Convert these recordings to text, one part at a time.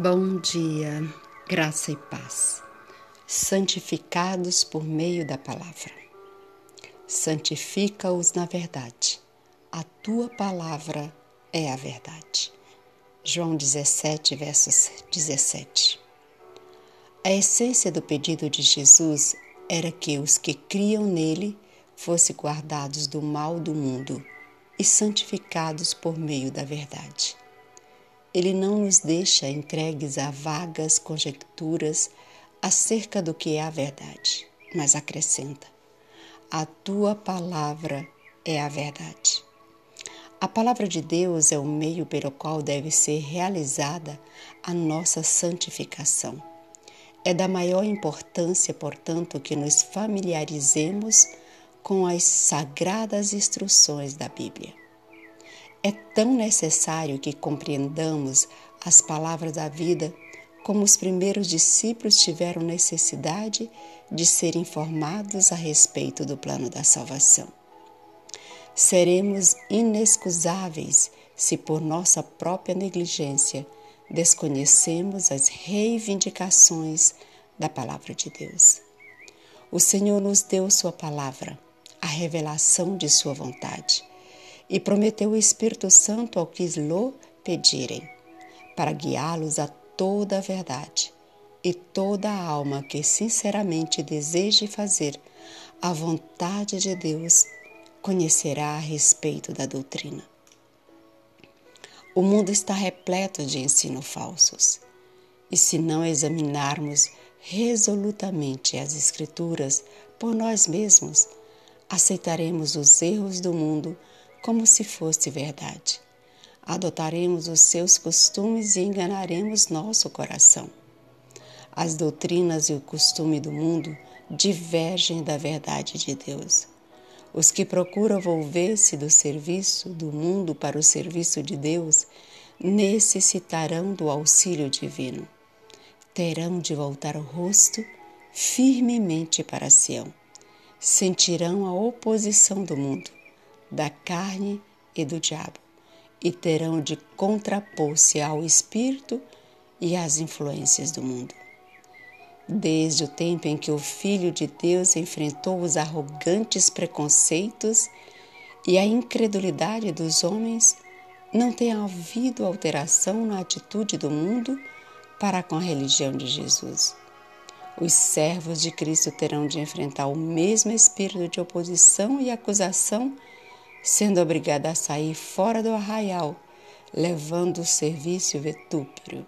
Bom dia, graça e paz. Santificados por meio da palavra. Santifica-os na verdade. A tua palavra é a verdade. João 17, versos 17. A essência do pedido de Jesus era que os que criam nele fossem guardados do mal do mundo e santificados por meio da verdade. Ele não nos deixa entregues a vagas conjecturas acerca do que é a verdade, mas acrescenta: A tua palavra é a verdade. A palavra de Deus é o meio pelo qual deve ser realizada a nossa santificação. É da maior importância, portanto, que nos familiarizemos com as sagradas instruções da Bíblia. É tão necessário que compreendamos as palavras da vida como os primeiros discípulos tiveram necessidade de ser informados a respeito do plano da salvação. Seremos inexcusáveis se por nossa própria negligência desconhecemos as reivindicações da palavra de Deus. O Senhor nos deu Sua palavra a revelação de Sua vontade e prometeu o Espírito Santo ao que lhe pedirem, para guiá-los a toda a verdade. E toda a alma que sinceramente deseje fazer a vontade de Deus conhecerá a respeito da doutrina. O mundo está repleto de ensino falsos, e se não examinarmos resolutamente as Escrituras por nós mesmos, aceitaremos os erros do mundo como se fosse verdade. Adotaremos os seus costumes e enganaremos nosso coração. As doutrinas e o costume do mundo divergem da verdade de Deus. Os que procuram volver-se do serviço do mundo para o serviço de Deus necessitarão do auxílio divino. Terão de voltar o rosto firmemente para Sião sentirão a oposição do mundo, da carne e do diabo, e terão de contrapor-se ao espírito e às influências do mundo. Desde o tempo em que o Filho de Deus enfrentou os arrogantes preconceitos e a incredulidade dos homens, não tem havido alteração na atitude do mundo para com a religião de Jesus. Os servos de Cristo terão de enfrentar o mesmo espírito de oposição e acusação, sendo obrigados a sair fora do arraial, levando o serviço vetúpero.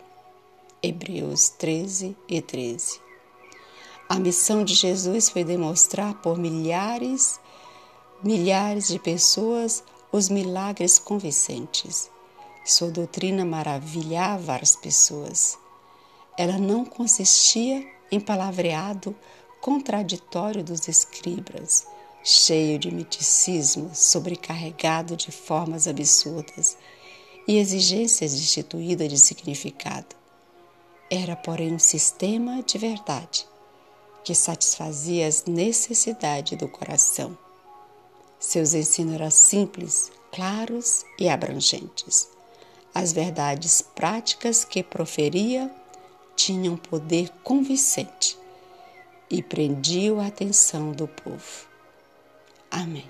Hebreus 13 e 13. A missão de Jesus foi demonstrar por milhares, milhares de pessoas os milagres convincentes. Sua doutrina maravilhava as pessoas. Ela não consistia em palavreado contraditório dos escribas, cheio de miticismo, sobrecarregado de formas absurdas e exigências destituídas de significado. Era, porém, um sistema de verdade que satisfazia as necessidades do coração. Seus ensinos eram simples, claros e abrangentes. As verdades práticas que proferia tinham poder convincente e prendiam a atenção do povo. 阿弥